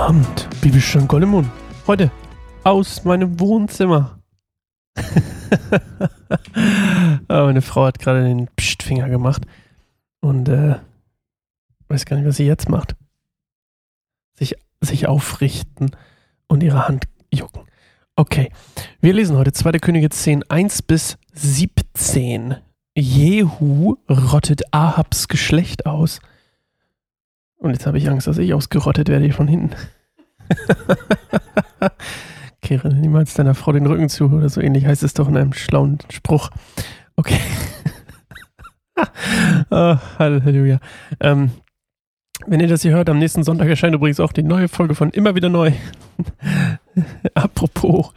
Abend, Bibelstunde Goldemund. Heute aus meinem Wohnzimmer. oh, meine Frau hat gerade den Pstfinger gemacht und äh, weiß gar nicht, was sie jetzt macht. Sich, sich aufrichten und ihre Hand jucken. Okay, wir lesen heute 2. Könige 10, 1 bis 17. Jehu rottet Ahabs Geschlecht aus. Und jetzt habe ich Angst, dass ich ausgerottet werde hier von hinten. Kehre niemals deiner Frau den Rücken zu oder so ähnlich heißt es doch in einem schlauen Spruch. Okay. oh, Halleluja. Ähm, wenn ihr das hier hört, am nächsten Sonntag erscheint übrigens auch die neue Folge von Immer wieder neu. apropos,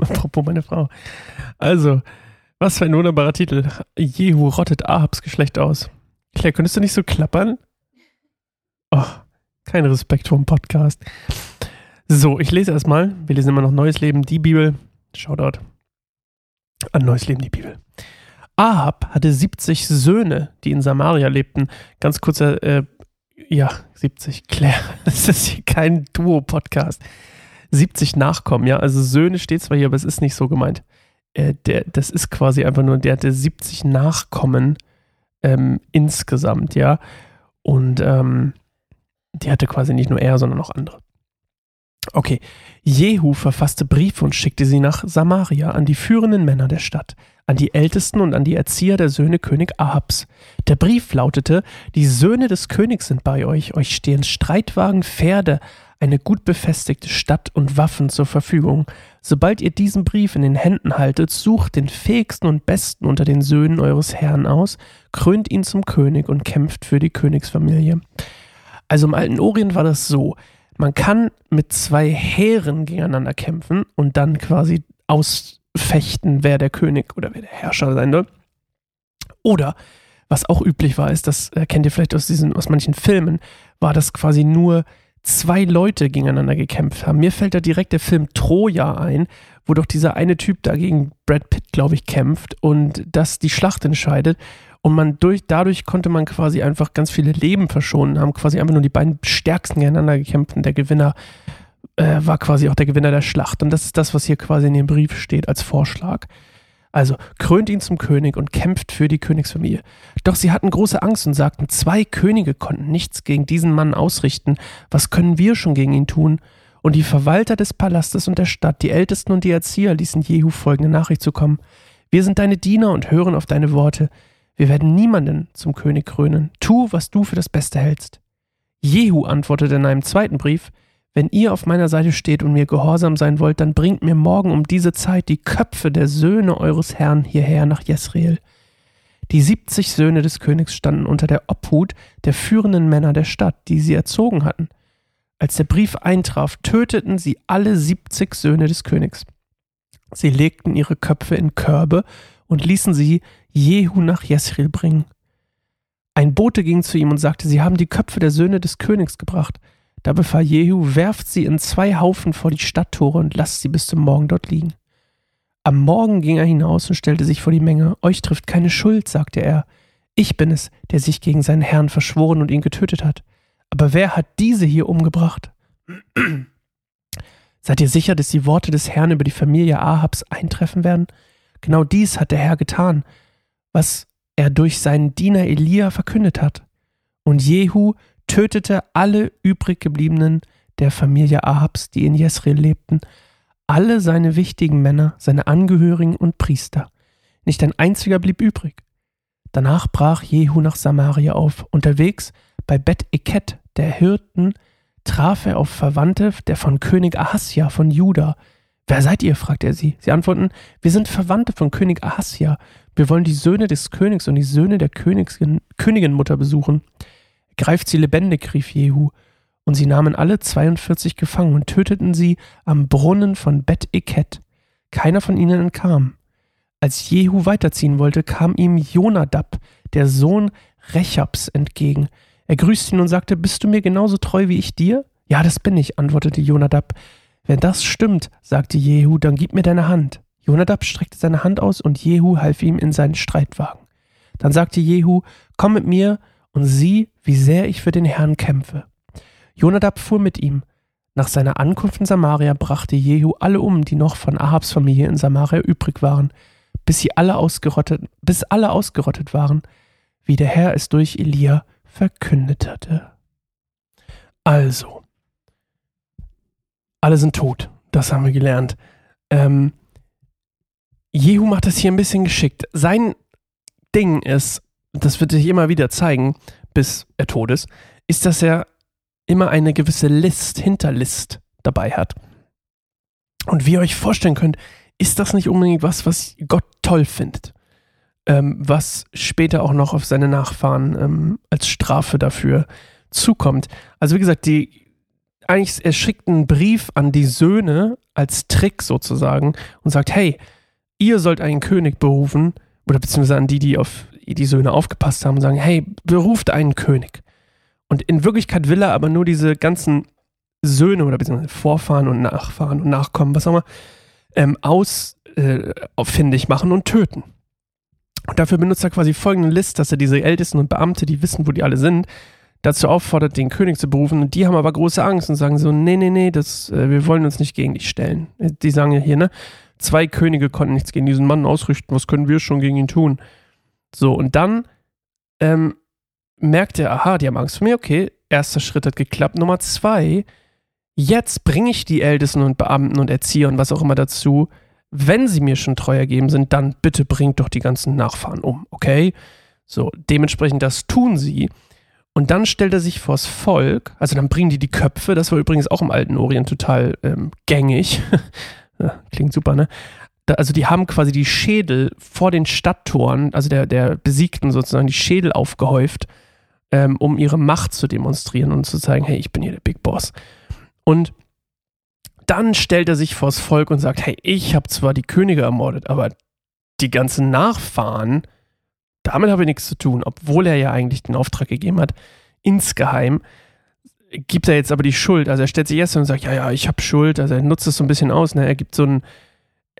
apropos meine Frau. Also, was für ein wunderbarer Titel. Jehu rottet Ahabs Geschlecht aus. Claire, könntest du nicht so klappern? Oh, kein Respekt vor dem Podcast. So, ich lese erstmal. Wir lesen immer noch Neues Leben, die Bibel. Shoutout an Neues Leben, die Bibel. Ahab hatte 70 Söhne, die in Samaria lebten. Ganz kurzer, äh, ja, 70, Claire. Das ist hier kein Duo-Podcast. 70 Nachkommen, ja. Also Söhne steht zwar hier, aber es ist nicht so gemeint. Äh, der, das ist quasi einfach nur, der hatte 70 Nachkommen ähm, insgesamt, ja. Und ähm, die hatte quasi nicht nur er, sondern auch andere. Okay, Jehu verfasste Briefe und schickte sie nach Samaria an die führenden Männer der Stadt, an die Ältesten und an die Erzieher der Söhne König Ahabs. Der Brief lautete: Die Söhne des Königs sind bei euch, euch stehen Streitwagen, Pferde, eine gut befestigte Stadt und Waffen zur Verfügung. Sobald ihr diesen Brief in den Händen haltet, sucht den fähigsten und besten unter den Söhnen eures Herrn aus, krönt ihn zum König und kämpft für die Königsfamilie. Also im alten Orient war das so, man kann mit zwei Heeren gegeneinander kämpfen und dann quasi ausfechten, wer der König oder wer der Herrscher sein soll. Oder, was auch üblich war, ist, das kennt ihr vielleicht aus diesen, aus manchen Filmen, war das quasi nur zwei Leute gegeneinander gekämpft haben. Mir fällt da direkt der Film Troja ein, wo doch dieser eine Typ da gegen Brad Pitt, glaube ich, kämpft und das die Schlacht entscheidet. Und man durch, dadurch konnte man quasi einfach ganz viele Leben verschonen, haben quasi einfach nur die beiden stärksten gegeneinander gekämpft und der Gewinner äh, war quasi auch der Gewinner der Schlacht. Und das ist das, was hier quasi in dem Brief steht als Vorschlag. Also krönt ihn zum König und kämpft für die Königsfamilie. Doch sie hatten große Angst und sagten, zwei Könige konnten nichts gegen diesen Mann ausrichten. Was können wir schon gegen ihn tun? Und die Verwalter des Palastes und der Stadt, die Ältesten und die Erzieher ließen Jehu folgende Nachricht zukommen. Wir sind deine Diener und hören auf deine Worte. Wir werden niemanden zum König krönen. Tu, was du für das Beste hältst. Jehu antwortete in einem zweiten Brief, wenn ihr auf meiner Seite steht und mir gehorsam sein wollt, dann bringt mir morgen um diese Zeit die Köpfe der Söhne eures Herrn hierher nach Jesreel. Die siebzig Söhne des Königs standen unter der Obhut der führenden Männer der Stadt, die sie erzogen hatten. Als der Brief eintraf, töteten sie alle siebzig Söhne des Königs. Sie legten ihre Köpfe in Körbe und ließen sie Jehu nach Jesreel bringen. Ein Bote ging zu ihm und sagte, sie haben die Köpfe der Söhne des Königs gebracht. Da befahl Jehu, werft sie in zwei Haufen vor die Stadttore und lasst sie bis zum Morgen dort liegen. Am Morgen ging er hinaus und stellte sich vor die Menge. Euch trifft keine Schuld, sagte er. Ich bin es, der sich gegen seinen Herrn verschworen und ihn getötet hat. Aber wer hat diese hier umgebracht? Seid ihr sicher, dass die Worte des Herrn über die Familie Ahabs eintreffen werden? Genau dies hat der Herr getan was er durch seinen Diener Elia verkündet hat. Und Jehu tötete alle übrig gebliebenen der Familie Ahabs, die in Jesreel lebten, alle seine wichtigen Männer, seine Angehörigen und Priester. Nicht ein einziger blieb übrig. Danach brach Jehu nach Samaria auf. Unterwegs bei Bet Eket, der Hirten, traf er auf Verwandte der von König Ahasja von Juda. Wer seid ihr? fragte er sie. Sie antworten, wir sind Verwandte von König Ahasja. Wir wollen die Söhne des Königs und die Söhne der Königin, Königinmutter besuchen. Greift sie lebendig, rief Jehu. Und sie nahmen alle 42 gefangen und töteten sie am Brunnen von Bet Eket. Keiner von ihnen entkam. Als Jehu weiterziehen wollte, kam ihm Jonadab, der Sohn Rechabs, entgegen. Er grüßte ihn und sagte: Bist du mir genauso treu wie ich dir? Ja, das bin ich, antwortete Jonadab. Wenn das stimmt, sagte Jehu, dann gib mir deine Hand. Jonadab streckte seine Hand aus und Jehu half ihm in seinen Streitwagen. Dann sagte Jehu, komm mit mir und sieh, wie sehr ich für den Herrn kämpfe. Jonadab fuhr mit ihm. Nach seiner Ankunft in Samaria brachte Jehu alle um, die noch von Ahabs Familie in Samaria übrig waren, bis sie alle ausgerottet, bis alle ausgerottet waren, wie der Herr es durch Elia verkündet hatte. Also, alle sind tot, das haben wir gelernt. Ähm, Jehu macht das hier ein bisschen geschickt. Sein Ding ist, das wird sich immer wieder zeigen, bis er tot ist, ist, dass er immer eine gewisse List, Hinterlist dabei hat. Und wie ihr euch vorstellen könnt, ist das nicht unbedingt was, was Gott toll findet. Ähm, was später auch noch auf seine Nachfahren ähm, als Strafe dafür zukommt. Also wie gesagt, die, eigentlich, er schickt einen Brief an die Söhne als Trick sozusagen und sagt, hey, ihr sollt einen König berufen, oder beziehungsweise an die, die auf die Söhne aufgepasst haben und sagen, hey, beruft einen König. Und in Wirklichkeit will er aber nur diese ganzen Söhne oder beziehungsweise Vorfahren und Nachfahren und Nachkommen, was auch immer, ähm, ausfindig äh, machen und töten. Und dafür benutzt er quasi folgende List, dass er diese Ältesten und Beamte, die wissen, wo die alle sind, dazu auffordert, den König zu berufen. Und die haben aber große Angst und sagen so, nee, nee, nee, das, äh, wir wollen uns nicht gegen dich stellen. Die sagen ja hier, ne, zwei Könige konnten nichts gegen diesen Mann ausrichten, was können wir schon gegen ihn tun? So, und dann ähm, merkt er, aha, die haben Angst vor mir, okay, erster Schritt hat geklappt. Nummer zwei, jetzt bringe ich die Ältesten und Beamten und Erzieher und was auch immer dazu, wenn sie mir schon treu ergeben sind, dann bitte bringt doch die ganzen Nachfahren um, okay? So, dementsprechend das tun sie. Und dann stellt er sich vors Volk, also dann bringen die die Köpfe, das war übrigens auch im alten Orient total ähm, gängig. klingt super, ne? Da, also die haben quasi die Schädel vor den Stadttoren, also der, der Besiegten sozusagen, die Schädel aufgehäuft ähm, um ihre Macht zu demonstrieren und zu zeigen, hey, ich bin hier der Big Boss. Und dann stellt er sich vors Volk und sagt, hey, ich habe zwar die Könige ermordet, aber die ganzen Nachfahren, damit habe ich nichts zu tun, obwohl er ja eigentlich den Auftrag gegeben hat, insgeheim gibt er jetzt aber die Schuld. Also er stellt sich erst und sagt, ja, ja, ich habe Schuld. Also er nutzt es so ein bisschen aus. Ne? Er gibt so ein,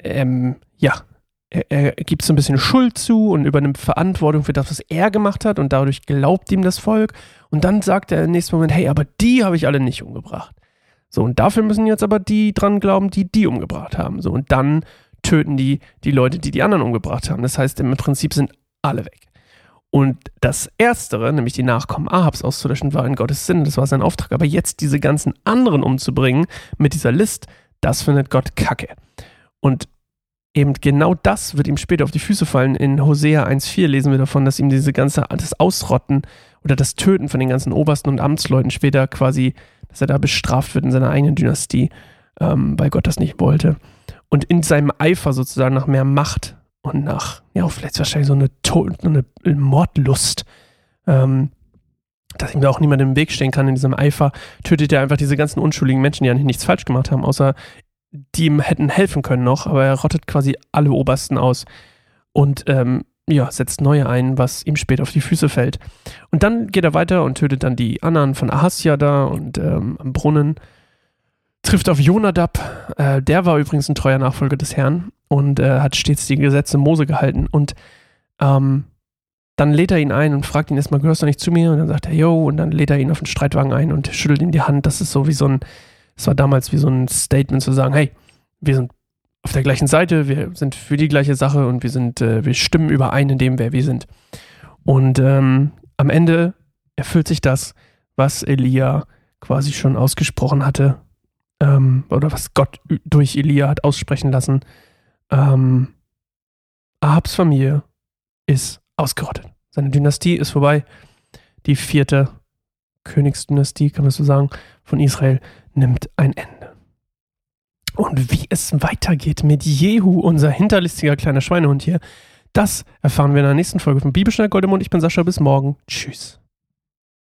ähm, ja, er, er, gibt so ein bisschen Schuld zu und übernimmt Verantwortung für das, was er gemacht hat und dadurch glaubt ihm das Volk. Und dann sagt er im nächsten Moment, hey, aber die habe ich alle nicht umgebracht. So, und dafür müssen jetzt aber die dran glauben, die die umgebracht haben. So, und dann töten die die Leute, die die anderen umgebracht haben. Das heißt, im Prinzip sind alle weg. Und das Erstere, nämlich die Nachkommen Ahabs auszulöschen, war in Gottes Sinn, das war sein Auftrag. Aber jetzt diese ganzen anderen umzubringen mit dieser List, das findet Gott kacke. Und eben genau das wird ihm später auf die Füße fallen. In Hosea 1,4 lesen wir davon, dass ihm diese ganze, das Ausrotten oder das Töten von den ganzen Obersten und Amtsleuten später quasi, dass er da bestraft wird in seiner eigenen Dynastie, ähm, weil Gott das nicht wollte. Und in seinem Eifer sozusagen nach mehr Macht und nach, ja, vielleicht wahrscheinlich so eine, eine Mordlust, ähm, dass ihm da auch niemand im Weg stehen kann in diesem Eifer, tötet er einfach diese ganzen unschuldigen Menschen, die eigentlich nichts falsch gemacht haben, außer die ihm hätten helfen können noch, aber er rottet quasi alle Obersten aus und ähm, ja, setzt neue ein, was ihm später auf die Füße fällt. Und dann geht er weiter und tötet dann die anderen von Ahasja da und ähm, am Brunnen. Trifft auf Jonadab, äh, der war übrigens ein treuer Nachfolger des Herrn und äh, hat stets die Gesetze Mose gehalten. Und ähm, dann lädt er ihn ein und fragt ihn erstmal, gehörst du nicht zu mir? Und dann sagt er, yo, und dann lädt er ihn auf den Streitwagen ein und schüttelt ihm die Hand. Das ist so wie so ein es war damals wie so ein Statement zu sagen, hey, wir sind auf der gleichen Seite, wir sind für die gleiche Sache und wir sind, äh, wir stimmen überein in dem, wer wir sind. Und ähm, am Ende erfüllt sich das, was Elia quasi schon ausgesprochen hatte, ähm, oder was Gott durch Elia hat aussprechen lassen. Ähm, Ahabs Familie ist ausgerottet. Seine Dynastie ist vorbei. Die vierte Königsdynastie, kann man so sagen, von Israel nimmt ein Ende. Und wie es weitergeht mit Jehu, unser hinterlistiger kleiner Schweinehund hier, das erfahren wir in der nächsten Folge von Bibelschnell Goldemund. Ich bin Sascha, bis morgen. Tschüss.